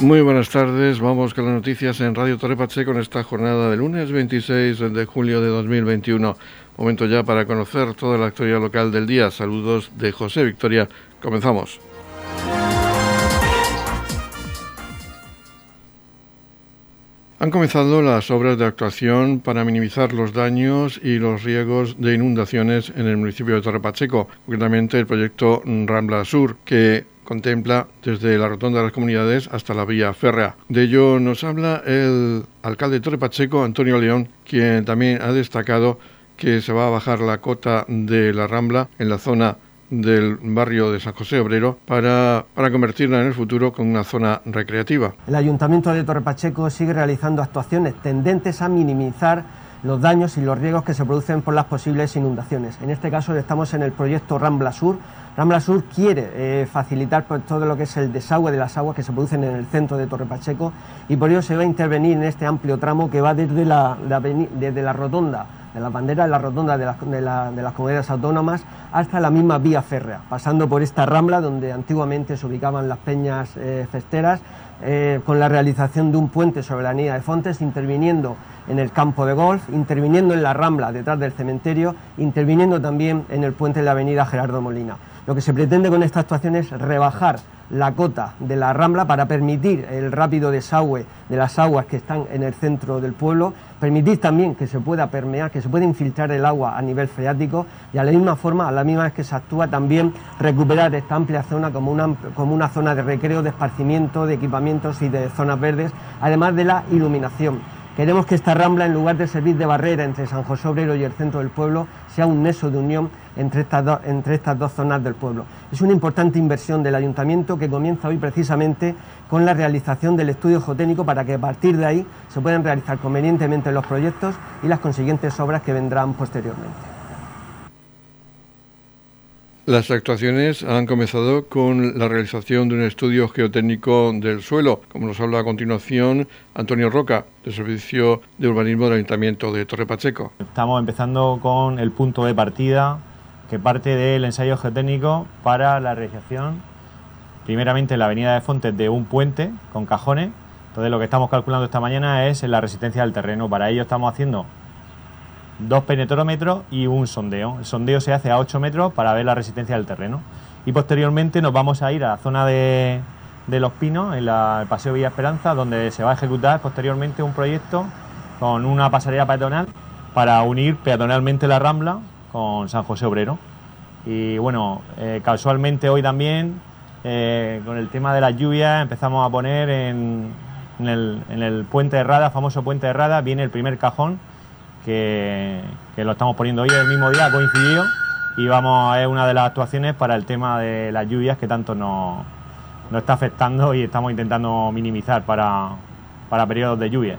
Muy buenas tardes, vamos con las noticias en Radio Torre Pacheco en esta jornada del lunes 26 de julio de 2021. Momento ya para conocer toda la actualidad local del día. Saludos de José Victoria. Comenzamos. Han comenzado las obras de actuación para minimizar los daños y los riesgos de inundaciones en el municipio de Torre Pacheco, concretamente el proyecto Rambla Sur, que contempla desde la rotonda de las comunidades hasta la vía férrea. De ello nos habla el alcalde de Torre Pacheco, Antonio León, quien también ha destacado que se va a bajar la cota de la Rambla en la zona del barrio de San José Obrero para, para convertirla en el futuro con una zona recreativa. El Ayuntamiento de Torre Pacheco sigue realizando actuaciones tendentes a minimizar los daños y los riesgos que se producen por las posibles inundaciones. En este caso estamos en el proyecto Rambla Sur, Rambla Sur quiere eh, facilitar pues, todo lo que es el desagüe de las aguas que se producen en el centro de Torre Pacheco y por ello se va a intervenir en este amplio tramo que va desde la, desde la rotonda, de la bandera de la rotonda de, las comunidades autónomas hasta la misma vía férrea, pasando por esta rambla donde antiguamente se ubicaban las peñas eh, festeras, eh, con la realización de un puente sobre la avenida de Fontes, interviniendo en el campo de golf, interviniendo en la rambla detrás del cementerio, interviniendo también en el puente de la avenida Gerardo Molina. Lo que se pretende con esta actuación es rebajar la cota de la rambla para permitir el rápido desagüe de las aguas que están en el centro del pueblo, permitir también que se pueda permear, que se pueda infiltrar el agua a nivel freático y a la misma forma, a la misma vez que se actúa también recuperar esta amplia zona como una, como una zona de recreo, de esparcimiento, de equipamientos y de zonas verdes, además de la iluminación. Queremos que esta rambla, en lugar de servir de barrera entre San José Obrero y el centro del pueblo, sea un nexo de unión entre estas, entre estas dos zonas del pueblo. Es una importante inversión del ayuntamiento que comienza hoy precisamente con la realización del estudio geotécnico para que a partir de ahí se puedan realizar convenientemente los proyectos y las consiguientes obras que vendrán posteriormente. Las actuaciones han comenzado con la realización de un estudio geotécnico del suelo, como nos habla a continuación Antonio Roca, del Servicio de Urbanismo del Ayuntamiento de Torre Pacheco. Estamos empezando con el punto de partida que parte del ensayo geotécnico para la realización, primeramente en la avenida de Fontes, de un puente con cajones. Entonces lo que estamos calculando esta mañana es la resistencia del terreno. Para ello estamos haciendo dos penetrómetros y un sondeo. El sondeo se hace a 8 metros para ver la resistencia del terreno. Y posteriormente nos vamos a ir a la zona de, Los Pinos, en el Paseo Villa Esperanza, donde se va a ejecutar posteriormente un proyecto con una pasarela peatonal para unir peatonalmente la Rambla con San José Obrero. Y bueno, eh, casualmente hoy también, eh, con el tema de las lluvias, empezamos a poner en, el, en el puente de Rada, famoso puente de Rada, viene el primer cajón que, lo estamos poniendo hoy el mismo día, ha coincidido y vamos a una de las actuaciones para el tema de las lluvias que tanto nos, está afectando y estamos intentando minimizar para, para periodos de lluvia.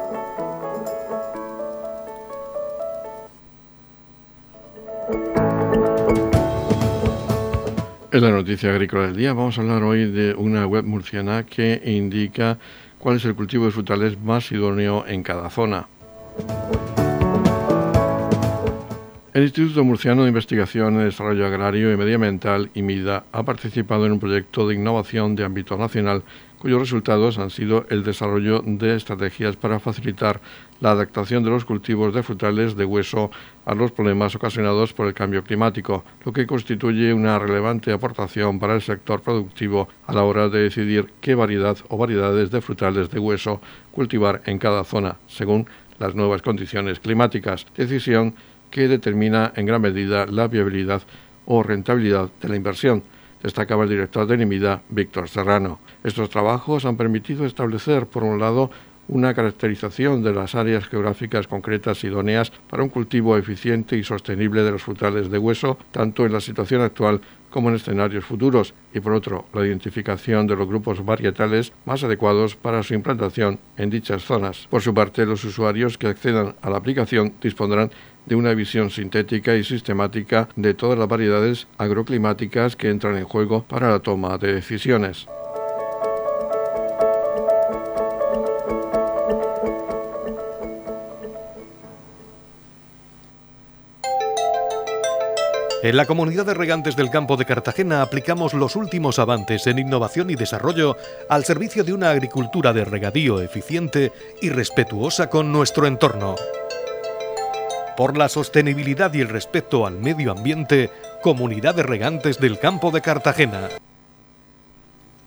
En la noticia agrícola del día vamos a hablar hoy de una web murciana que indica cuál es el cultivo de frutales más idóneo en cada zona. El Instituto Murciano de Investigación en Desarrollo Agrario y Medioambiental, IMIDA, ha participado en un proyecto de innovación de ámbito nacional cuyos resultados han sido el desarrollo de estrategias para facilitar la adaptación de los cultivos de frutales de hueso a los problemas ocasionados por el cambio climático, lo que constituye una relevante aportación para el sector productivo a la hora de decidir qué variedad o variedades de frutales de hueso cultivar en cada zona, según las nuevas condiciones climáticas, decisión que determina en gran medida la viabilidad o rentabilidad de la inversión destacaba el director de NIMIDA, Víctor Serrano. Estos trabajos han permitido establecer, por un lado, una caracterización de las áreas geográficas concretas idóneas para un cultivo eficiente y sostenible de los frutales de hueso, tanto en la situación actual como en escenarios futuros, y por otro, la identificación de los grupos varietales más adecuados para su implantación en dichas zonas. Por su parte, los usuarios que accedan a la aplicación dispondrán de una visión sintética y sistemática de todas las variedades agroclimáticas que entran en juego para la toma de decisiones. En la comunidad de regantes del campo de Cartagena aplicamos los últimos avances en innovación y desarrollo al servicio de una agricultura de regadío eficiente y respetuosa con nuestro entorno. Por la sostenibilidad y el respeto al medio ambiente, Comunidad de Regantes del Campo de Cartagena.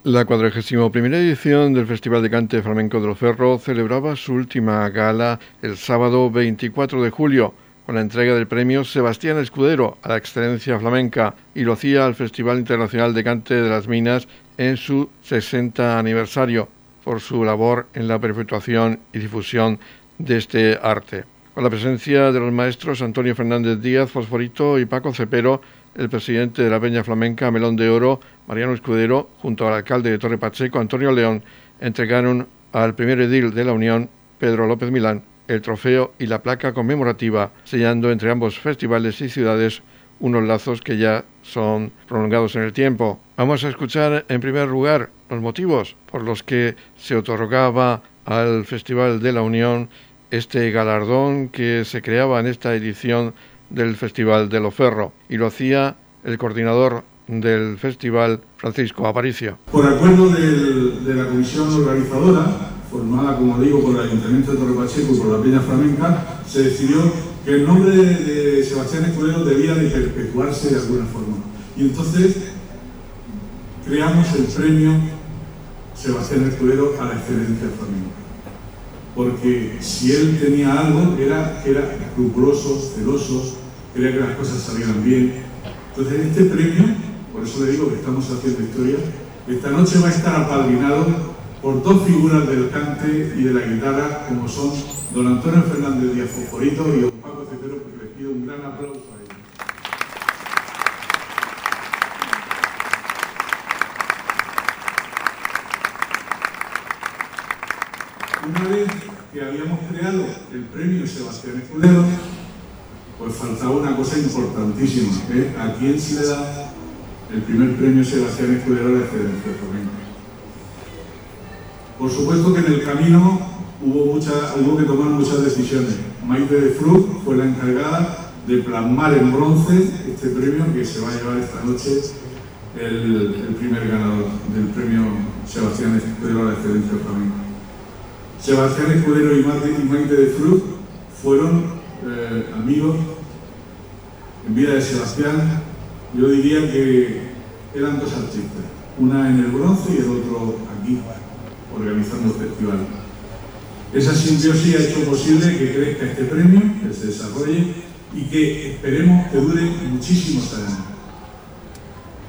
La 41 edición del Festival de Cante Flamenco de los Ferros celebraba su última gala el sábado 24 de julio con la entrega del premio Sebastián Escudero a la excelencia flamenca y lo hacía al Festival Internacional de Cante de las Minas en su 60 aniversario por su labor en la perpetuación y difusión de este arte. Con la presencia de los maestros Antonio Fernández Díaz, Fosforito y Paco Cepero, el presidente de la Peña Flamenca Melón de Oro, Mariano Escudero, junto al alcalde de Torre Pacheco, Antonio León, entregaron al primer edil de la Unión, Pedro López Milán, el trofeo y la placa conmemorativa, sellando entre ambos festivales y ciudades unos lazos que ya son prolongados en el tiempo. Vamos a escuchar en primer lugar los motivos por los que se otorgaba al Festival de la Unión este galardón que se creaba en esta edición del Festival de Loferro y lo hacía el coordinador del festival, Francisco Aparicio. Por acuerdo de la comisión organizadora, formada, como digo, por el Ayuntamiento de Torre Pacheco y por la Peña Flamenca, se decidió que el nombre de, Sebastián Escudero debía de perpetuarse de alguna forma. Y entonces creamos el premio Sebastián Escudero a la excelencia flamenca. Porque si él tenía algo, era que era escrupuloso, celoso, quería que las cosas salieran bien. Entonces este premio, por eso le digo que estamos haciendo historia, esta noche va a estar apadrinado por dos figuras del cante y de la guitarra, como son don Antonio Fernández Díaz Fosforito y don Paco Cepero, porque les pido un gran aplauso a ellos. Una vez que habíamos creado el premio Sebastián Escudero, pues faltaba una cosa importantísima, ¿eh? ¿a quién se le da el primer premio Sebastián Escudero a la excelencia flamenca? Por supuesto que en el camino hubo, hubo que tomar muchas decisiones. Maite de Frug fue la encargada de plasmar en bronce este premio que se va a llevar esta noche el, primer ganador del premio Sebastián Escudero a la excelencia flamenca. Sebastián Escudero y Maite, de Frug fueron eh, amigos en vida de Sebastián. Yo diría que eran dos artistas, una en el bronce y el otro aquí organizando el festival. Esa simbiosis ha hecho posible que crezca este premio, que se desarrolle y que esperemos que dure muchísimos años.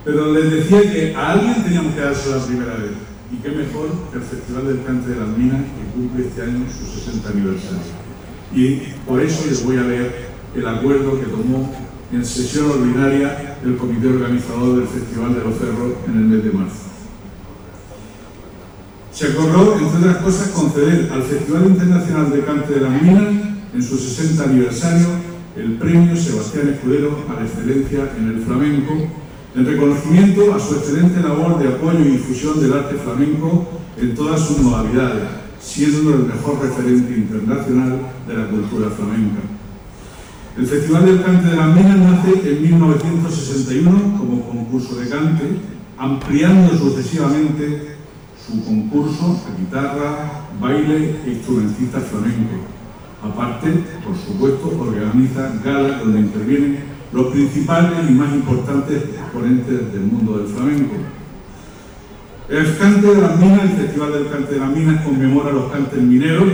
Pero les decía que a alguien teníamos que darse la primera vez. Y qué mejor que el Festival del Cante de las Minas, que cumple este año su 60 aniversario. Y por eso les voy a leer el acuerdo que tomó en sesión ordinaria el comité organizador del Festival de los Cerros en el mes de marzo. Se acordó, entre otras cosas, conceder al Festival Internacional de Cante de las Minas, en su 60 aniversario, el premio Sebastián Escudero a la excelencia en el flamenco, en reconocimiento a su excelente labor de apoyo y difusión del arte flamenco en todas sus modalidades, siendo el mejor referente internacional de la cultura flamenca. El Festival del Cante de las Minas nace en 1961 como concurso de cante, ampliando sucesivamente su concurso de guitarra, baile e instrumentista flamenco. Aparte, por supuesto, organiza galas donde intervienen los principales y más importantes exponentes del mundo del flamenco. El Cante de las Minas, el Festival del Cante de las Minas, conmemora los cantes mineros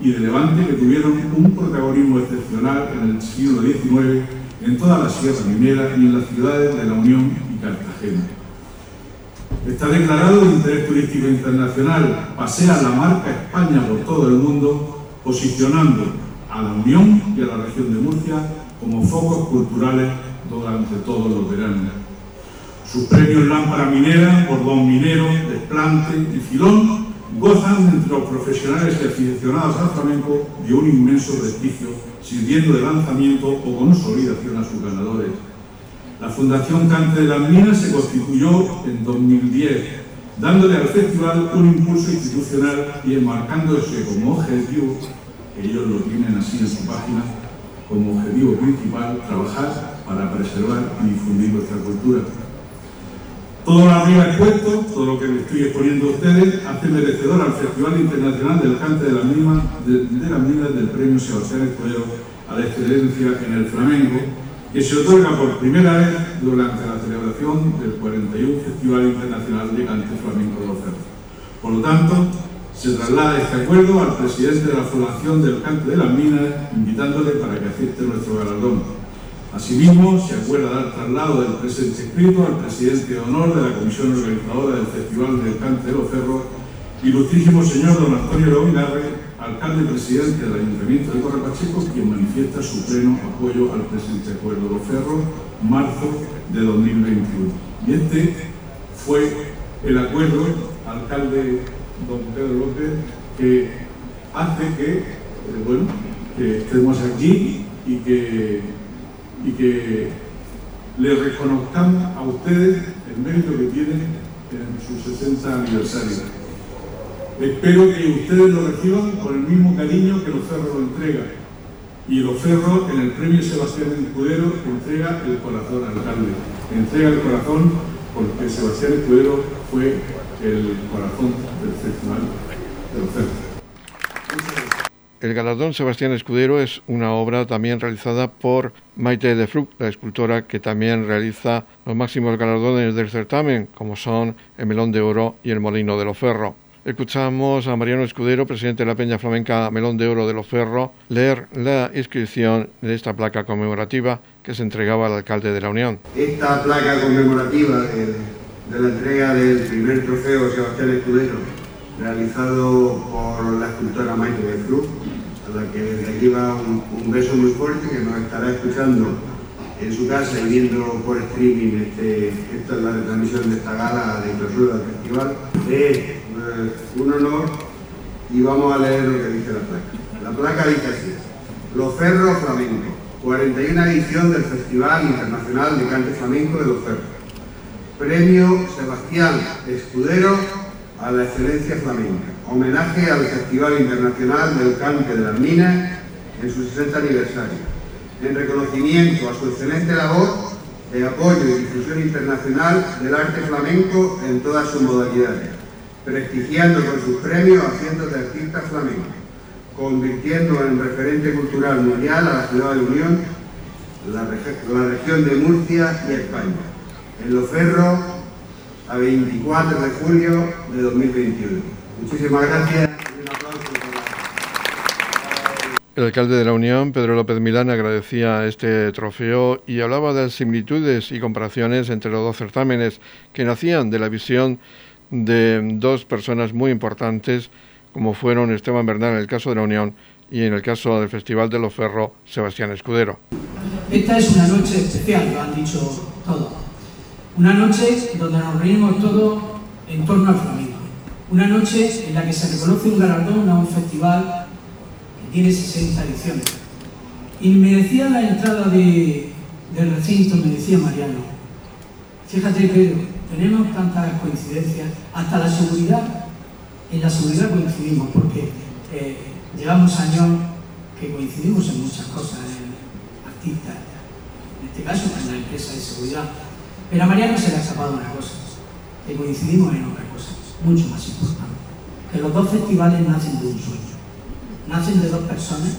y de Levante que tuvieron un protagonismo excepcional en el siglo XIX en toda la sierra minera y en las ciudades de La Unión y Cartagena. Está declarado de interés turístico internacional, pasea la marca España por todo el mundo, posicionando a la Unión y a la región de Murcia como focos culturales durante todos los veranos. Sus premios Lámpara Minera, Bordón Minero, Desplante y Filón gozan entre los profesionales y aficionados al flamenco de un inmenso prestigio, sirviendo de lanzamiento o consolidación a sus ganadores. La Fundación Cante de las Minas se constituyó en 2010, dándole al festival un impulso institucional y enmarcándose como objetivo, ellos lo tienen así en su página, como objetivo principal trabajar para preservar y difundir nuestra cultura. Todo lo arriba expuesto, todo lo que le estoy exponiendo a ustedes, hace merecedor al Festival Internacional del Cante de las Minas, de, las Minas del Premio Sebastián Escudero a la excelencia en el flamenco, que se otorga por primera vez durante la celebración del 41 Festival Internacional de Cante Flamenco de los Por lo tanto, se traslada este acuerdo al presidente de la Fundación del Cante de las Minas, invitándole para que acepte nuestro galardón. Asimismo, se acuerda dar traslado del presente escrito al presidente de honor de la comisión organizadora del Festival del Cante de los Cerros, ilustrísimo señor don Antonio Lovinarre, alcalde presidente del Ayuntamiento de Correpacheco, quien manifiesta su pleno apoyo al presente acuerdo de los Ferros, marzo de 2021. Y este fue el acuerdo, alcalde don Pedro López, que hace que, eh, bueno, que estemos aquí y que y que le reconozcamos a ustedes el mérito que tienen en su 60 aniversario. Espero que ustedes lo reciban con el mismo cariño que los Ferros lo entregan. Y los Ferros, en el premio Sebastián Escudero, entrega el corazón al alcalde. Entrega el corazón porque Sebastián Escudero fue el corazón del festival de los Ferros. El galardón Sebastián Escudero es una obra también realizada por Maite de Fruc, la escultora que también realiza los máximos galardones del certamen, como son el Melón de Oro y el Molino de los Ferro. Escuchamos a Mariano Escudero, presidente de la Peña Flamenca Melón de Oro de los Ferro, leer la inscripción de esta placa conmemorativa que se entregaba al alcalde de la Unión. Esta placa conmemorativa de, la entrega del primer trofeo Sebastián Escudero, realizado por la escultora Maite de Fruc, a la que desde aquí va un, beso muy fuerte, que nos estará escuchando en su casa y viendo por streaming este, esta es la retransmisión de esta gala de clausura del festival. Es eh, un honor y vamos a leer lo que dice la placa. La placa dice así, Los Ferros Flamenco, 41 edición del Festival Internacional de Cante Flamenco de los Ferros. Premio Sebastián Escudero a la excelencia flamenca. Homenaje al Festival Internacional del Cante de las Minas en su 60 aniversario. En reconocimiento a su excelente labor de apoyo y difusión internacional del arte flamenco en todas sus modalidades, prestigiando con sus premios a cientos de artistas flamencos, convirtiendo en referente cultural mundial a la ciudad de Unión, la, la región de Murcia y España. En Los Ferros, a 24 de julio de 2021. Muchísimas gracias. El alcalde de la Unión, Pedro López Milán, agradecía este trofeo y hablaba de las similitudes y comparaciones entre los dos certámenes que nacían de la visión de dos personas muy importantes, como fueron Esteban Bernal en el caso de la Unión y en el caso del Festival de los Ferros, Sebastián Escudero. Esta es una noche especial, lo han dicho todos una noche donde nos reunimos todos en torno al flamenco. Una noche en la que se reconoce un galardón a un festival que tiene 60 ediciones. Y me decía la entrada de, del recinto, me decía Mariano, fíjate Pedro, tenemos tantas coincidencias, hasta la seguridad, en la seguridad coincidimos, porque eh, llevamos años que coincidimos en muchas cosas, en artistas, en este caso en la empresa de seguridad, pero a Mariano se le ha escapado una cosa, que coincidimos en otra cosa, mucho más importante. Que los dos festivales nacen de un sueño. Nacen de dos personas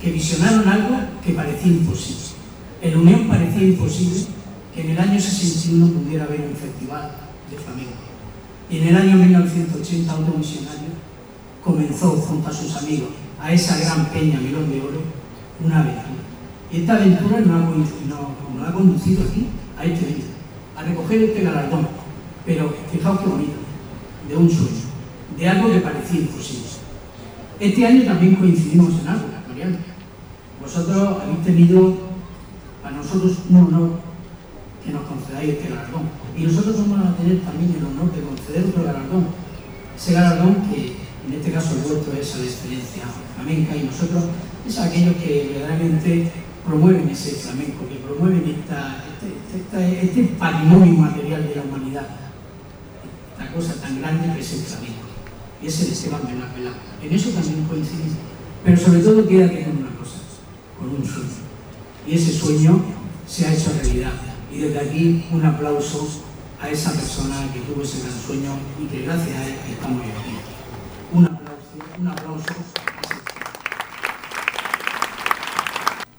que visionaron algo que parecía imposible. En Unión parecía imposible que en el año 61 pudiera haber un festival de flamenco. Y en el año 1980 otro visionario comenzó junto a sus amigos a esa gran peña Melón de Oro una aventura. Y esta aventura nos ha, no, ha conducido aquí a este día a recoger este galardón. Pero fijaos qué bonito, de un sueño, de algo que parecía imposible. Este año también coincidimos en algo, Mariano. Vosotros habéis tenido a nosotros un honor que nos concedáis este galardón. Y nosotros vamos a tener también el honor de conceder otro galardón. Ese galardón que en este caso el vuestro es a la excelencia flamenca y nosotros es a aquellos que verdaderamente promueven ese flamenco, que promueven esta, este, este, patrimonio material de la humanidad, esta cosa tan grande que es el flamenco. Y ese de Esteban Benapelá. En eso también coincidimos. Pero sobre todo queda con una cosa, con un sueño. Y ese sueño se ha hecho realidad. Y desde aquí un aplauso a esa persona que tuvo ese gran sueño y que gracias a él estamos aquí. Un aplauso, un aplauso.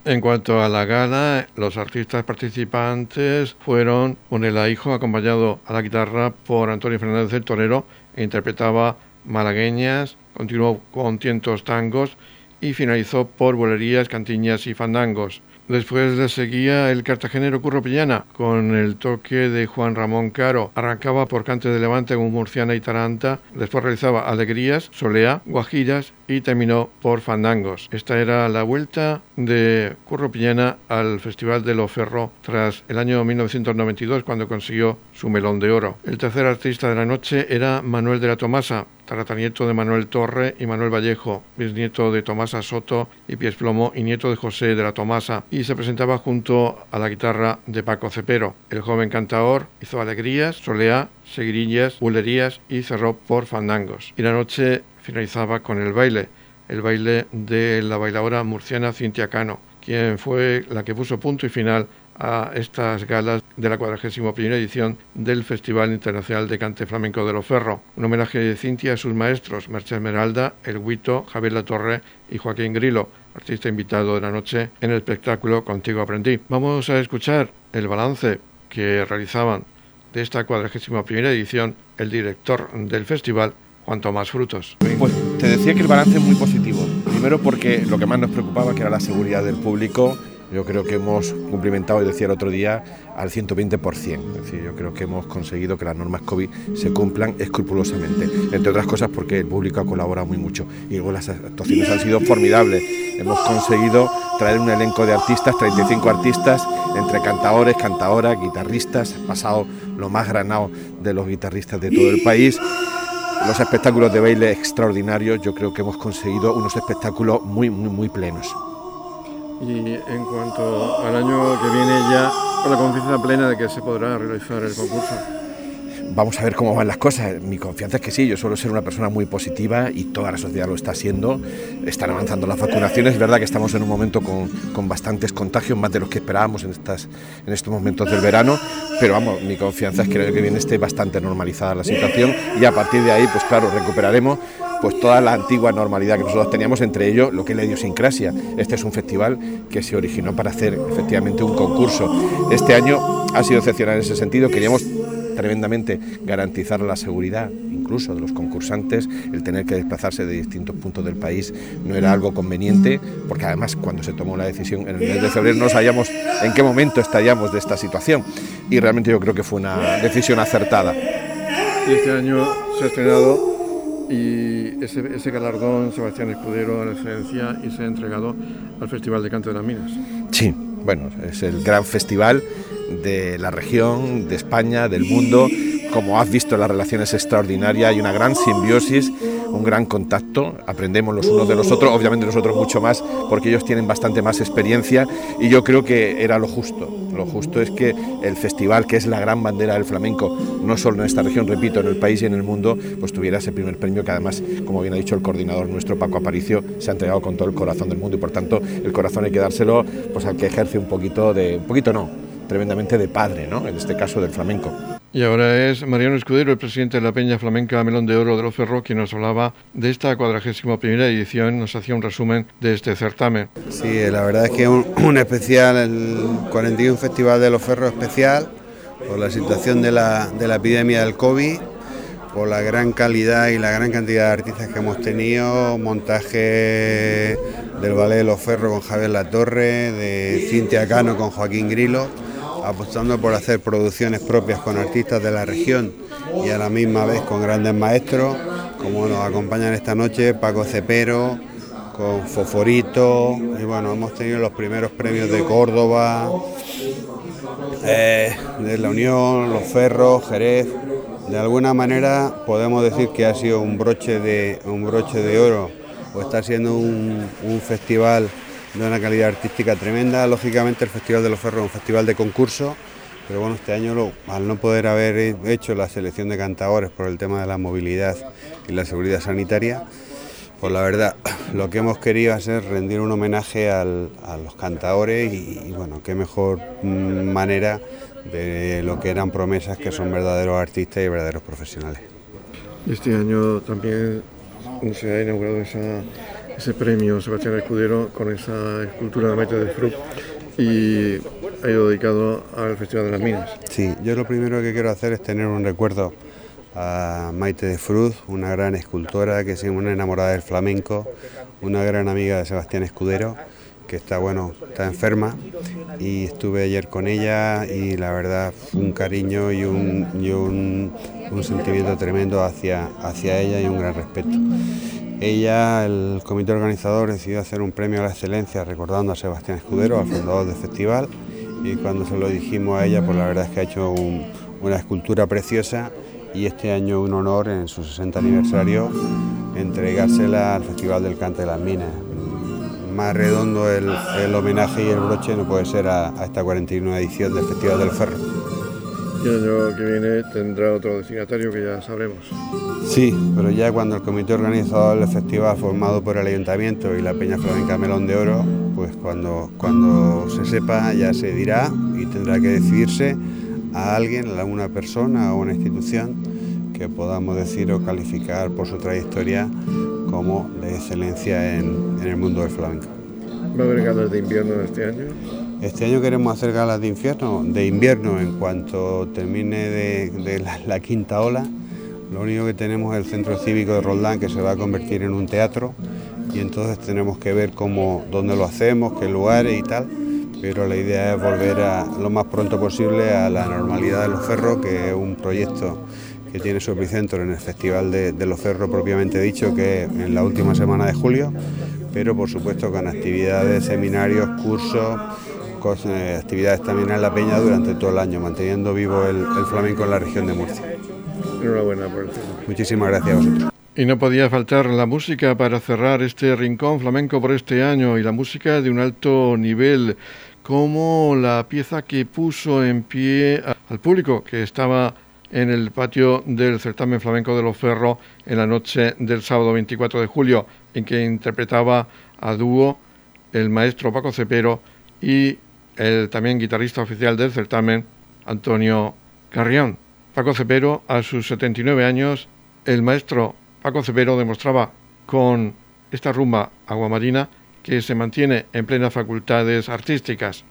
En cuanto a la gala, los artistas participantes fueron Monela Hijo, acompañado a la guitarra por Antonio Fernández del Torero, e interpretaba malagueñas, continuó con tientos tangos y finalizó por bolerías, cantiñas y fandangos. Después le seguía el cartagenero Curro Pillana con el toque de Juan Ramón Caro. Arrancaba por Cante de Levante con Murciana y Taranta. Después realizaba Alegrías, Solea, Guajiras y terminó por Fandangos. Esta era la vuelta de Curro Pillana al Festival de Lo Ferro tras el año 1992 cuando consiguió su melón de oro. El tercer artista de la noche era Manuel de la Tomasa, taratanieto de Manuel Torre y Manuel Vallejo, bisnieto de Tomasa Soto y Pies Plomo y nieto de José de la Tomasa, y se presentaba junto a la guitarra de Paco Cepero. El joven cantador hizo alegrías, solea, seguirillas, bulerías y cerró por fandangos. Y la noche finalizaba con el baile, el baile de la bailadora murciana Cintia Cano, quien fue la que puso punto y final a estas galas de la 41 edición del Festival Internacional de Cante Flamenco de Loferro. Un homenaje de Cintia a sus maestros, Mercedes Esmeralda, El Huito, Javier La Torre y Joaquín Grilo, artista invitado de la noche en el espectáculo Contigo Aprendí. Vamos a escuchar el balance que realizaban de esta 41 edición el director del festival, Juan Tomás Frutos. Pues te decía que el balance es muy positivo. Primero porque lo que más nos preocupaba que era la seguridad del público yo creo que hemos cumplimentado, y decía el otro día, al 120%. Es decir, yo creo que hemos conseguido que las normas COVID se cumplan escrupulosamente, entre otras cosas porque el público ha colaborado muy mucho y luego las actuaciones han sido formidables. Hemos conseguido traer un elenco de artistas, 35 artistas, entre cantadores, cantadoras, guitarristas, pasado lo más granado de los guitarristas de todo el país los espectáculos de baile extraordinarios, yo creo que hemos conseguido unos espectáculos muy, muy, muy plenos y en cuanto al año que viene ya con la confianza plena de que se podrá realizar el concurso. Vamos a ver cómo van las cosas. Mi confianza es que sí, yo suelo ser una persona muy positiva y toda la sociedad lo está siendo. Están avanzando las vacunaciones. Es verdad que estamos en un momento con, con bastantes contagios, más de los que esperábamos en, estas, en estos momentos del verano. Pero vamos, mi confianza es que el año que viene esté bastante normalizada la situación y a partir de ahí, pues claro, recuperaremos pues toda la antigua normalidad que nosotros teníamos, entre ellos lo que es la idiosincrasia. Este es un festival que se originó para hacer efectivamente un concurso. Este año ha sido excepcional en ese sentido, queríamos tremendamente garantizar la seguridad incluso de los concursantes, el tener que desplazarse de distintos puntos del país no era algo conveniente, porque además cuando se tomó la decisión en el mes de febrero no sabíamos en qué momento estaríamos de esta situación y realmente yo creo que fue una decisión acertada. Y este año se ha estrenado y ese, galardón Sebastián Escudero a la excelencia y se ha entregado al Festival de Canto de las Minas. Sí, bueno, es el gran festival de la región, de España, del mundo. Como has visto, las relaciones extraordinarias, hay una gran simbiosis un gran contacto, aprendemos los unos de los otros, obviamente nosotros mucho más, porque ellos tienen bastante más experiencia y yo creo que era lo justo. Lo justo es que el festival, que es la gran bandera del flamenco, no solo en esta región, repito, en el país y en el mundo, pues tuviera ese primer premio que además, como bien ha dicho el coordinador nuestro Paco Aparicio, se ha entregado con todo el corazón del mundo y por tanto el corazón hay que dárselo pues al que ejerce un poquito de, un poquito no, tremendamente de padre, ¿no? en este caso del flamenco. Y ahora es Mariano Escudero, el presidente de la Peña Flamenca Melón de Oro de los Ferro, quien nos hablaba de esta cuadragésima primera edición, nos hacía un resumen de este certamen. Sí, la verdad es que un, un especial, el 41 Festival de los Ferros especial, por la situación de la, de la epidemia del COVID, por la gran calidad y la gran cantidad de artistas que hemos tenido, montaje del Ballet de los Ferros con Javier Latorre, de Cintia Cano con Joaquín Grilo apostando por hacer producciones propias con artistas de la región y a la misma vez con grandes maestros, como nos acompañan esta noche Paco Cepero, con Foforito, y bueno, hemos tenido los primeros premios de Córdoba, eh, de la Unión, los Ferros, Jerez, de alguna manera podemos decir que ha sido un broche de, un broche de oro o está siendo un, festival de una calidad artística tremenda. Lógicamente el Festival de los Ferros es un festival de concurso, pero bueno, este año al no poder haber hecho la selección de cantadores por el tema de la movilidad y la seguridad sanitaria, pues la verdad, lo que hemos querido hacer rendir un homenaje a los cantadores y, bueno, qué mejor manera de lo que eran promesas que son verdaderos artistas y verdaderos profesionales. Este año también se ha inaugurado ese premio Sebastián Escudero con esa escultura de Maite de Fru y ha ido dedicado al Festival de las Minas. Sí, yo lo primero que quiero hacer es tener un recuerdo a Maite de Fruz, una gran escultora que es una enamorada del flamenco, una gran amiga de Sebastián Escudero, que está bueno, está enferma y estuve ayer con ella y la verdad un cariño y un, un, sentimiento tremendo hacia, hacia ella y un gran respeto. Ella, el comité organizador, decidió hacer un premio a la excelencia recordando a Sebastián Escudero, al fundador del festival, y cuando se lo dijimos a ella, pues la verdad es que ha hecho una escultura preciosa y este año un honor en su 60 aniversario entregársela al Festival del Cante de las Minas. Más redondo el, homenaje y el broche no puede ser a, esta 41 edición del Festival del Ferro. Y el año que viene tendrá otro destinatario que ya sabremos. Sí, pero ya cuando el comité organizador del festival formado por el Ayuntamiento y la Peña Flamenca Melón de Oro, pues cuando, cuando se sepa ya se dirá y tendrá que decidirse a alguien, a una persona o una institución que podamos decir o calificar por su trayectoria como de excelencia en, el mundo del flamenco. ¿Va a haber galas de invierno este año? Este año queremos hacer galas de invierno, de invierno en cuanto termine de, la, quinta ola. Lo único que tenemos es el Centro Cívico de Roldán que se va a convertir en un teatro. Y entonces tenemos que ver cómo, dónde lo hacemos, qué lugares y tal. Pero la idea es volver lo más pronto posible a la normalidad de los ferros, que es un proyecto que tiene su epicentro en el Festival de, los Ferros propiamente dicho, que es en la última semana de julio, pero por supuesto con actividades, seminarios, cursos, actividades también en La Peña durante todo el año, manteniendo vivo el, flamenco en la región de Murcia. Enhorabuena por el Muchísimas gracias a vosotros. Y no podía faltar la música para cerrar este rincón flamenco por este año y la música de un alto nivel como la pieza que puso en pie al público que estaba en el patio del certamen flamenco de los Ferros en la noche del sábado 24 de julio, en que interpretaba a dúo el maestro Paco Cepero y el también guitarrista oficial del certamen, Antonio Carrión. Paco Cepero, a sus 79 años, el maestro Paco Cepero demostraba con esta rumba aguamarina que se mantiene en plenas facultades artísticas.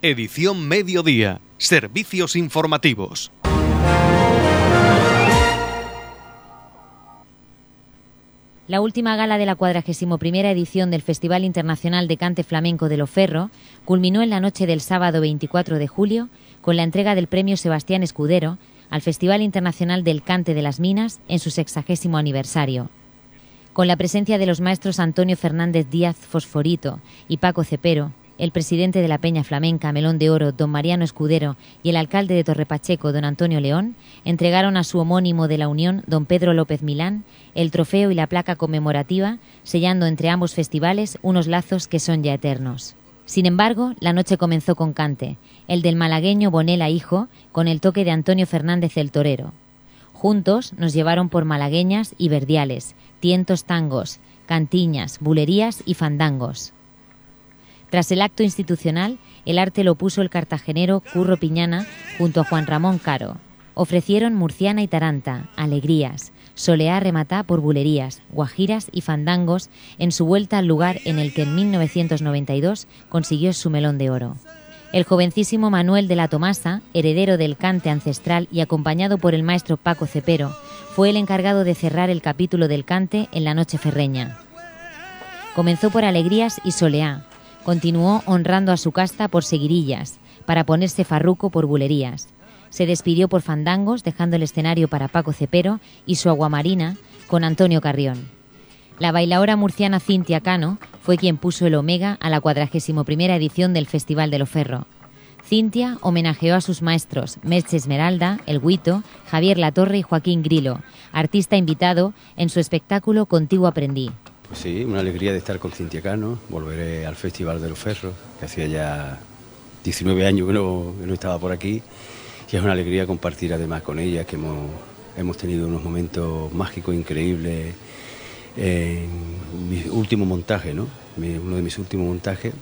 Edición Mediodía. Servicios informativos. La última gala de la 41 edición del Festival Internacional de Cante Flamenco de Loferro culminó en la noche del sábado 24 de julio con la entrega del premio Sebastián Escudero al Festival Internacional del Cante de las Minas en su sexagésimo aniversario. Con la presencia de los maestros Antonio Fernández Díaz Fosforito y Paco Cepero, el presidente de la Peña Flamenca Melón de Oro, don Mariano Escudero, y el alcalde de Torrepacheco, don Antonio León, entregaron a su homónimo de la Unión, don Pedro López Milán, el trofeo y la placa conmemorativa, sellando entre ambos festivales unos lazos que son ya eternos. Sin embargo, la noche comenzó con cante, el del malagueño Bonela Hijo, con el toque de Antonio Fernández el Torero. Juntos nos llevaron por malagueñas y verdiales, tientos tangos, cantiñas, bulerías y fandangos. Tras el acto institucional, el arte lo puso el cartagenero Curro Piñana junto a Juan Ramón Caro. Ofrecieron Murciana y Taranta, Alegrías, Soleá rematá por bulerías, guajiras y fandangos en su vuelta al lugar en el que en 1992 consiguió su melón de oro. El jovencísimo Manuel de la Tomasa, heredero del cante ancestral y acompañado por el maestro Paco Cepero, fue el encargado de cerrar el capítulo del cante en la noche ferreña. Comenzó por Alegrías y Soleá, Continuó honrando a su casta por seguirillas, para ponerse farruco por bulerías. Se despidió por fandangos, dejando el escenario para Paco Cepero y su aguamarina con Antonio Carrión. La bailaora murciana Cintia Cano fue quien puso el omega a la 41 edición del Festival de Loferro. Cintia homenajeó a sus maestros Merche Esmeralda, El Guito, Javier Latorre y Joaquín Grilo, artista invitado en su espectáculo Contigo Aprendí. Sí, una alegría de estar con Cintia Cano. Volveré al Festival de los Ferros, que hacía ya 19 años que no, estaba por aquí. Y es una alegría compartir además con ella, que hemos, tenido unos momentos mágicos, increíbles en mi último montaje, ¿no? uno de mis últimos montajes.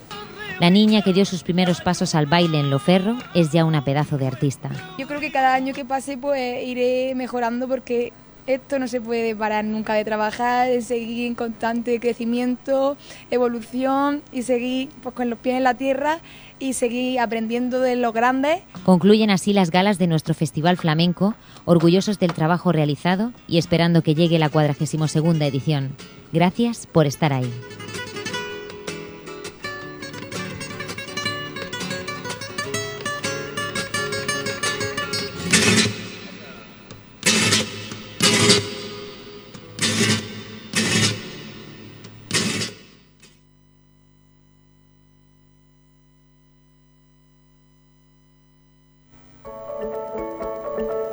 La niña que dio sus primeros pasos al baile en Loferro es ya una pedazo de artista. Yo creo que cada año que pase pues iré mejorando porque esto no se puede parar nunca de trabajar, de seguir en constante crecimiento, evolución y seguir pues, con los pies en la tierra y seguir aprendiendo de los grandes. Concluyen así las galas de nuestro Festival Flamenco, orgullosos del trabajo realizado y esperando que llegue la 42 edición. Gracias por estar ahí.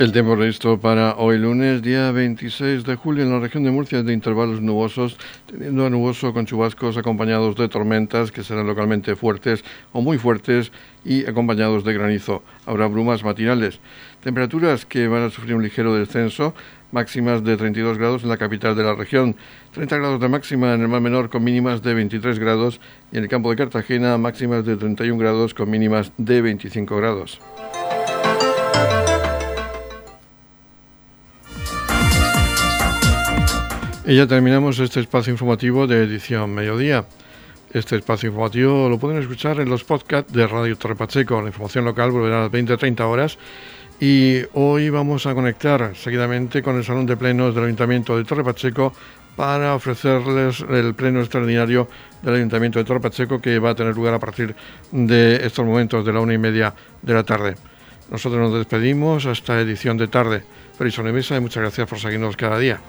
El tiempo previsto para hoy lunes, día 26 de julio, en la región de Murcia de intervalos nubosos, teniendo a nuboso con chubascos acompañados de tormentas que serán localmente fuertes o muy fuertes y acompañados de granizo. Habrá brumas matinales. Temperaturas que van a sufrir un ligero descenso, máximas de 32 grados en la capital de la región, 30 grados de máxima en el mar menor con mínimas de 23 grados y en el campo de Cartagena máximas de 31 grados con mínimas de 25 grados. Y ya terminamos este espacio informativo de edición mediodía. Este espacio informativo lo pueden escuchar en los podcasts de Radio Torre Pacheco. La información local volverá a las 20-30 horas. Y hoy vamos a conectar seguidamente con el Salón de Plenos del Ayuntamiento de Torre Pacheco para ofrecerles el pleno extraordinario del Ayuntamiento de Torre Pacheco que va a tener lugar a partir de estos momentos de la una y media de la tarde. Nosotros nos despedimos hasta edición de tarde. Feliz mesa y muchas gracias por seguirnos cada día.